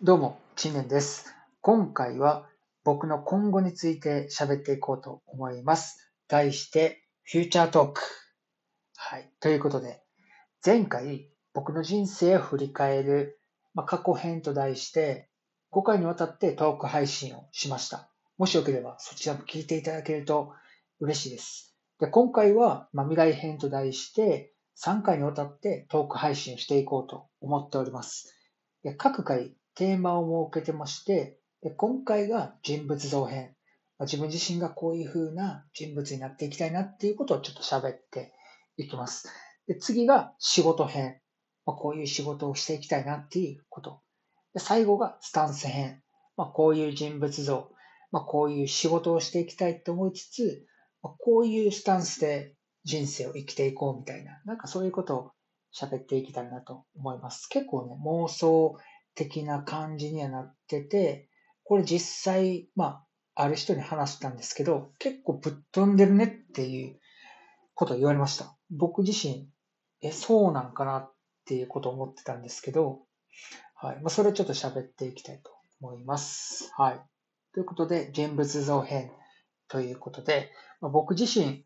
どうも、ちんねんです。今回は僕の今後について喋っていこうと思います。題して、フューチャートーク。はい。ということで、前回僕の人生を振り返る、まあ、過去編と題して、5回にわたってトーク配信をしました。もしよければそちらも聞いていただけると嬉しいです。で今回は、まあ、未来編と題して、3回にわたってトーク配信をしていこうと思っております。で各回テーマを設けてまして、で今回が人物像編。自分自身がこういう風な人物になっていきたいなっていうことをちょっと喋っていきます。で次が仕事編。まあ、こういう仕事をしていきたいなっていうこと。で最後がスタンス編。まあ、こういう人物像。まあ、こういう仕事をしていきたいと思いつつ、ま、こういうスタンスで人生を生きていこうみたいな、なんかそういうことを喋っていきたいなと思います。結構ね、妄想的な感じにはなってて、これ実際、まあ、ある人に話したんですけど、結構ぶっ飛んでるねっていうことを言われました。僕自身、え、そうなんかなっていうことを思ってたんですけど、はい。まあ、それをちょっと喋っていきたいと思います。はい。ということで、人物像編ということで、まあ、僕自身、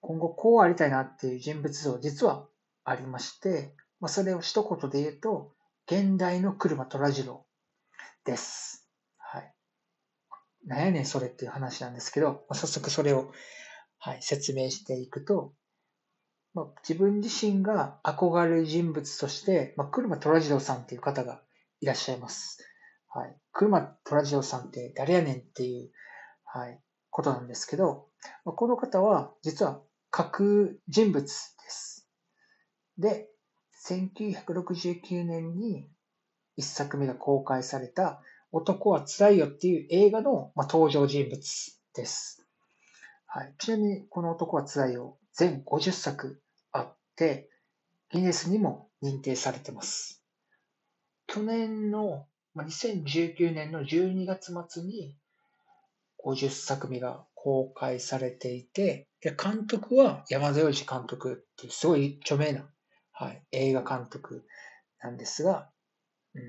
今後こうありたいなっていう人物像実はありまして、まあ、それを一言で言うと、現代の車虎次郎です。はい。なんやねんそれっていう話なんですけど、早速それを、はい、説明していくと、まあ、自分自身が憧れる人物として、まあ、車虎次郎さんっていう方がいらっしゃいます。はい。車虎次郎さんって誰やねんっていう、はい、ことなんですけど、まあ、この方は実は架空人物です。で、1969年に一作目が公開された男はつらいよっていう映画の、ま登場人物です。はい、ちなみにこの男はつらいよ全50作あって、ギネスにも認定されてます。去年の、ま2019年の12月末に50作目が公開されていて、で監督は山田洋次監督っていうすごい著名な、はい、映画監督なんですが、うん、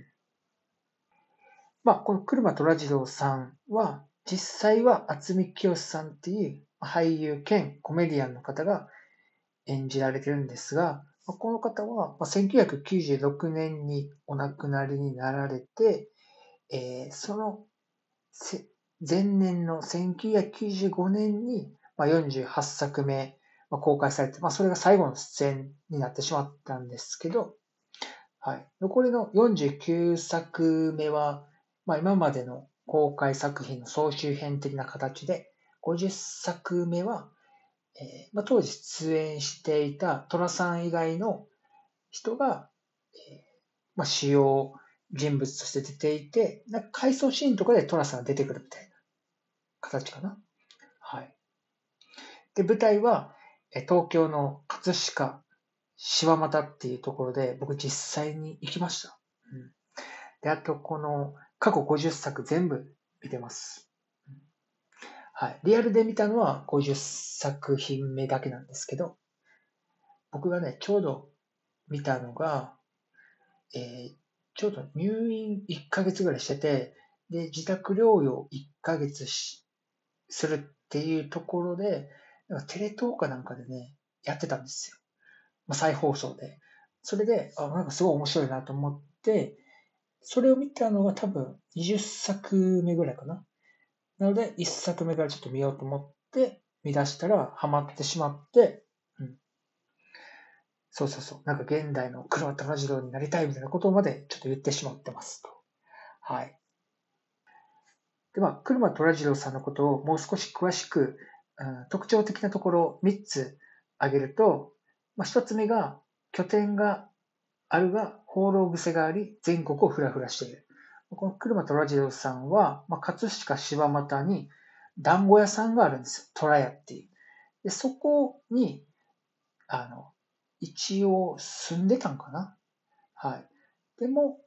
まあ、この車虎次郎さんは、実際は渥美清さんっていう俳優兼コメディアンの方が演じられてるんですが、この方は1996年にお亡くなりになられて、えー、その前年の1995年に48作目公開されて、まあ、それが最後の出演になってしまったんですけど、はい、残りの49作目は、まあ、今までの公開作品の総集編的な形で、50作目は、えーまあ、当時出演していた寅さん以外の人が、えーまあ、主要人物として出ていて、なんか回想シーンとかで寅さんが出てくるみたいな形かな。はい。で、舞台は、東京の葛飾、柴又っていうところで僕実際に行きました。うん、で、あとこの過去50作全部見てます。はい。リアルで見たのは50作品目だけなんですけど、僕がね、ちょうど見たのが、えー、ちょうど入院1ヶ月ぐらいしてて、で、自宅療養1ヶ月しするっていうところで、テレ東かなんかでね、やってたんですよ。まあ、再放送で。それで、あ、なんかすごい面白いなと思って、それを見たのが多分20作目ぐらいかな。なので、1作目からちょっと見ようと思って、見出したらハマってしまって、うん。そうそうそう。なんか現代の黒田次郎になりたいみたいなことまでちょっと言ってしまってますと。はい。で、まあ、車虎次郎さんのことをもう少し詳しく、特徴的なところを3つ挙げると、まあ、1つ目が拠点があるが放浪癖があり全国をふらふらしている。この車虎次郎さんは、まあ、葛飾柴又に団子屋さんがあるんですよ。虎屋っていう。でそこに、あの、一応住んでたんかなはい。でも、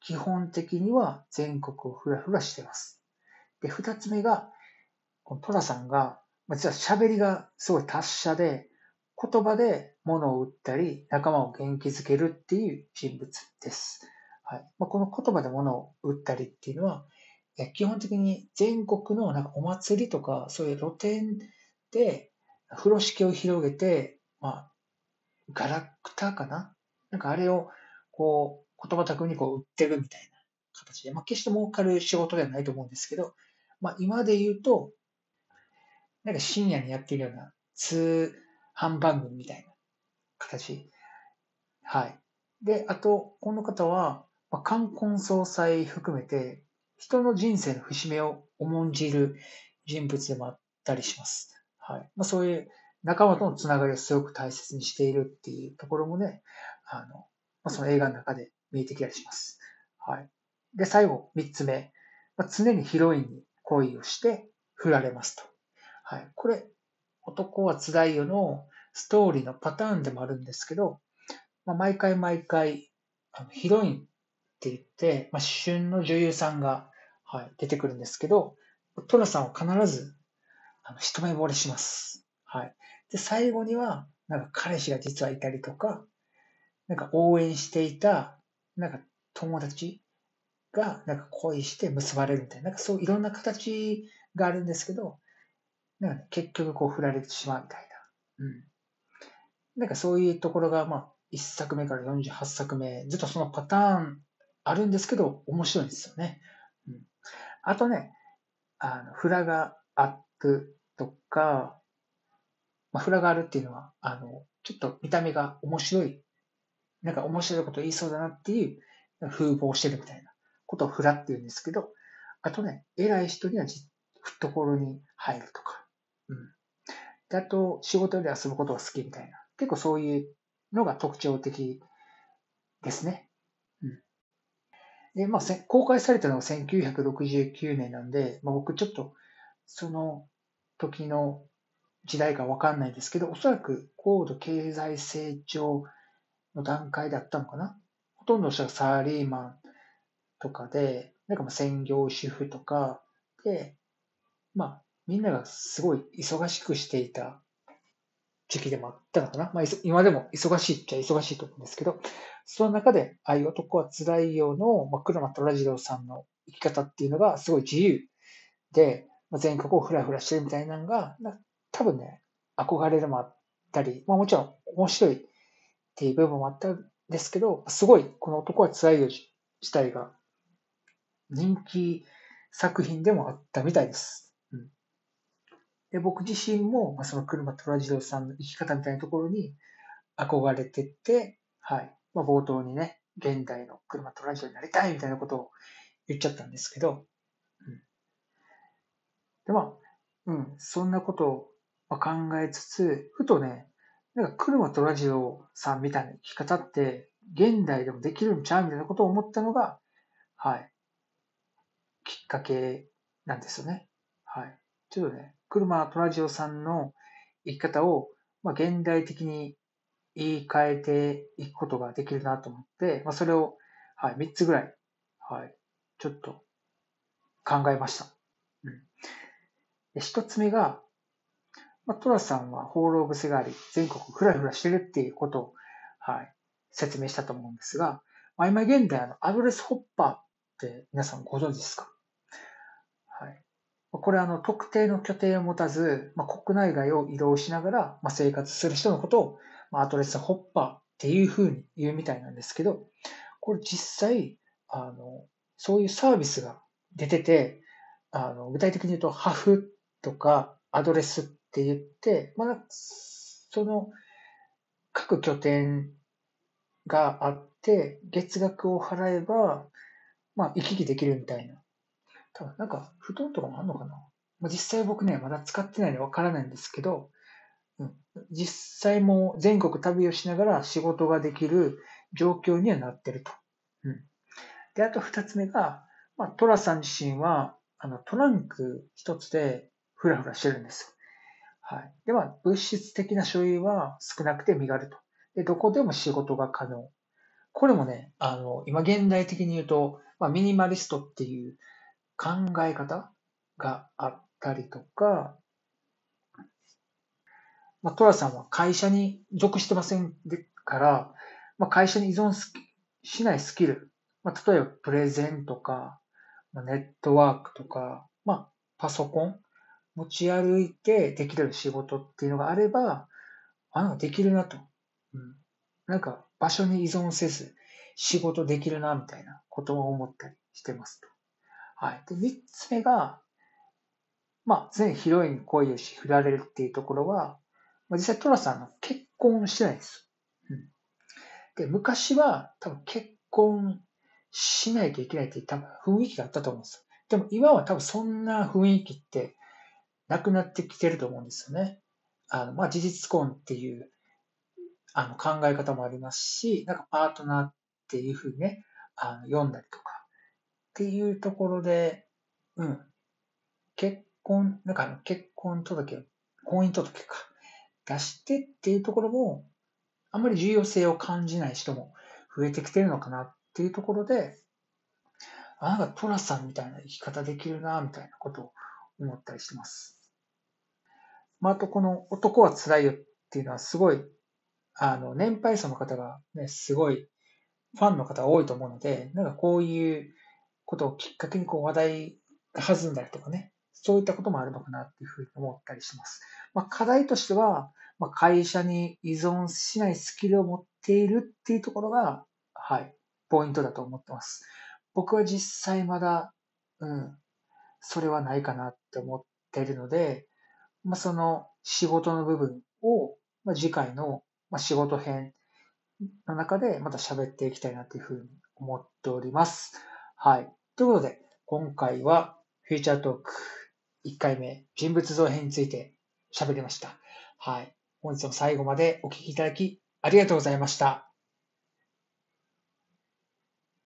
基本的には全国をふらふらしてます。で、二つ目が、このトラさんが、実は喋りがすごい達者で、言葉で物を売ったり、仲間を元気づけるっていう人物です。はいまあ、この言葉で物を売ったりっていうのは、基本的に全国のなんかお祭りとか、そういう露店で風呂敷を広げて、まあ、ガラクタかな？なんかあれを、こう、言葉巧みにこう売ってるみたいな形で、まあ、決して儲かる仕事ではないと思うんですけど、まあ、今で言うと、なんか深夜にやっているような通販番組みたいな形。はい。で、あと、この方は、まあ、冠婚葬祭含めて、人の人生の節目を重んじる人物でもあったりします。はい。まあ、そういう仲間とのつながりをすごく大切にしているっていうところもね、あの、まあ、その映画の中で見えてきたりします。はい。で、最後、三つ目。まあ、常にヒロインに恋をして振られますと。はい。これ、男はつらいよのストーリーのパターンでもあるんですけど、まあ、毎回毎回、あのヒロインって言って、まあ、旬の女優さんが、はい、出てくるんですけど、トラさんは必ずあの一目惚れします。はい。で、最後には、なんか彼氏が実はいたりとか、なんか応援していた、なんか友達が、なんか恋して結ばれるみたいな、なんかそういろんな形があるんですけど、なんか、ね、結局こう振られてしまうみたいな。うん。なんかそういうところが、まあ、1作目から48作目、ずっとそのパターンあるんですけど、面白いんですよね。うん。あとね、あの、フラガアップとか、まあ、フラがあるっていうのは、あの、ちょっと見た目が面白い、なんか面白いこと言いそうだなっていう風貌してるみたいなことをフラって言うんですけど、あとね、偉い人には懐に入るとか、うん。で、あと、仕事で遊ぶことが好きみたいな、結構そういうのが特徴的ですね。うん。で、まあ、公開されたのが1969年なんで、まあ、僕ちょっと、その時の時代かわかんないですけど、おそらく高度経済成長の段階だったのかな。ほとんどの人がサラリーマンとかで、なんかまあ専業主婦とかで、まあみんながすごい忙しくしていた時期でもあったのかな。まあ今でも忙しいっちゃ忙しいと思うんですけど、その中で、ああいう男は辛いよの、まあ、車虎次郎さんの生き方っていうのがすごい自由で、まあ、全国をフラフラしてるみたいなのが、多分ね、憧れるもあったり、まあもちろん面白いっていう部分もあったんですけど、すごいこの男は辛いよ自体が人気作品でもあったみたいです。で僕自身も、まあ、その車虎次郎さんの生き方みたいなところに憧れてて、はい。まあ、冒頭にね、現代の車虎次郎になりたいみたいなことを言っちゃったんですけど、うん、で、まあ、うん、そんなことを考えつつ、ふとね、なんか車とラジオさんみたいな生き方って、現代でもできるんちゃうみたいなことを思ったのが、はい、きっかけなんですよね。はい。ちょっとね、車とラジオさんの生き方を、まあ、現代的に言い換えていくことができるなと思って、まあ、それを、はい、3つぐらい、はい、ちょっと考えました。うん。で1つ目が、まあ、トラさんは放浪癖があり、全国フラフラしてるっていうことを、はい、説明したと思うんですが、まあ、今現在、あの、アドレスホッパーって皆さんご存知ですか？これはあの、特定の拠点を持たず、まあ、国内外を移動しながら、まあ、生活する人のことを、まあ、アドレスホッパーっていうふうに言うみたいなんですけど、これ実際、あの、そういうサービスが出てて、あの、具体的に言うと、ハフとかアドレスって言って、まあ、その各拠点があって、月額を払えば、まあ、行き来できるみたいな。多分なんか、布団とかもあるのかな、まあ、実際僕ね、まだ使ってないのでわからないんですけど、うん、実際も全国旅をしながら仕事ができる状況にはなってると。うん、で、あと二つ目が、まあ、トラさん自身は、あの、トランク一つでフラフラしてるんですよ。はい。では、物質的な所有は少なくて身軽と。で、どこでも仕事が可能。これもね、あの、今現代的に言うと、まあ、ミニマリストっていう考え方があったりとか、まあ、トラさんは会社に属してませんから、まあ、会社に依存しないスキル、まあ、例えばプレゼンとか、まあ、ネットワークとか、まあ、パソコン持ち歩いてできる仕事っていうのがあれば、あ、なんかできるなと。うん。なんか場所に依存せず仕事できるなみたいなことを思ったりしてますと。はい。で、三つ目が、まあ、全ヒロインに恋をし振られるっていうところは、まあ、実際トラさんの結婚してないんです。うん。で、昔は多分結婚しないといけないっていう多分雰囲気があったと思うんですよ。でも今は多分そんな雰囲気ってなくなってきてると思うんですよね。あの、まあ、事実婚っていうあの考え方もありますし、なんかパートナーっていうふうにね、あの読んだりとかっていうところで、うん。結婚、なんかあの結婚届、婚姻届か、出してっていうところも、あんまり重要性を感じない人も増えてきてるのかなっていうところで、あ、なんかトラさんみたいな生き方できるな、みたいなことを思ったりしてます。まあ、あとこの男は辛いよっていうのはすごい、あの、年配層の方がね、すごいファンの方が多いと思うので、なんかこういうことをきっかけにこう話題が弾んだりとかね、そういったこともあるのかなっていうふうに思ったりします。まあ、課題としては、まあ、会社に依存しないスキルを持っているっていうところが、はい、ポイントだと思ってます。僕は実際まだ、うん、それはないかなって思っているので、まあ、その仕事の部分を、まあ、次回の、仕事編の中でまた喋っていきたいなというふうに思っております。はい。ということで、今回はフューチャートーク1回目人物像編について喋りました。はい。本日も最後までお聴きいただきありがとうございました。